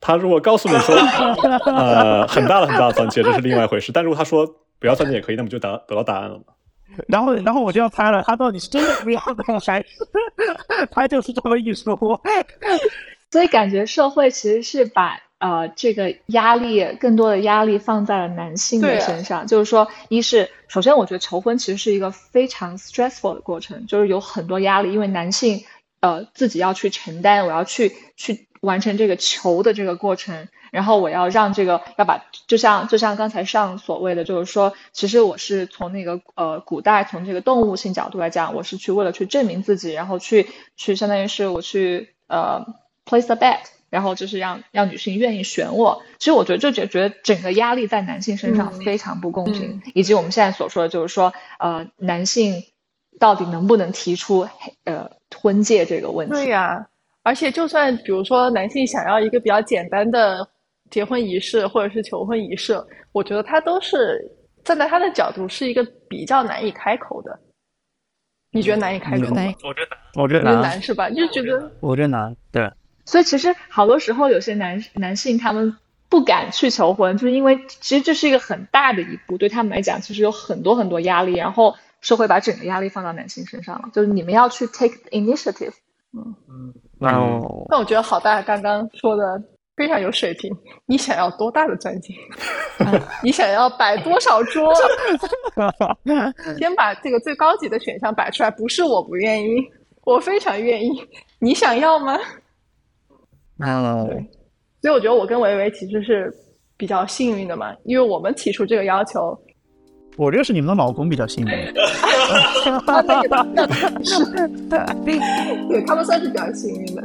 他如果告诉你说 呃很大的很大的钻戒，这是另外一回事，但如果他说。不要钻戒也可以，那不就答 得到答案了吗？然后，然后我就要猜了，他到底是真的不要呢，还是他就是这么一说？所以感觉社会其实是把呃这个压力更多的压力放在了男性的身上。就是说，一是首先，我觉得求婚其实是一个非常 stressful 的过程，就是有很多压力，因为男性呃自己要去承担，我要去去完成这个求的这个过程。然后我要让这个要把，就像就像刚才上所谓的，就是说，其实我是从那个呃古代从这个动物性角度来讲，我是去为了去证明自己，然后去去相当于是我去呃 place a bet，然后就是让让女性愿意选我。其实我觉得就觉觉得整个压力在男性身上非常不公平，以及我们现在所说的就是说，呃，男性到底能不能提出呃婚戒这个问题？对呀，而且就算比如说男性想要一个比较简单的结婚仪式或者是求婚仪式，我觉得他都是站在他的角度是一个比较难以开口的。你觉得难以开口吗？我觉得，我觉得难是吧？就觉得我觉得难，对。所以其实好多时候，有些男男性他们不敢去求婚，就是因为其实这是一个很大的一步，对他们来讲，其实有很多很多压力，然后社会把整个压力放到男性身上了，就是你们要去 take initiative。嗯嗯。那我觉得好大刚刚说的。非常有水平。你想要多大的钻戒？你想要摆多少桌？先把这个最高级的选项摆出来。不是我不愿意，我非常愿意。你想要吗？嗯，对。所以我觉得我跟维维其实是比较幸运的嘛，因为我们提出这个要求。我觉得是你们的老公比较幸运。对，他们算是比较幸运的。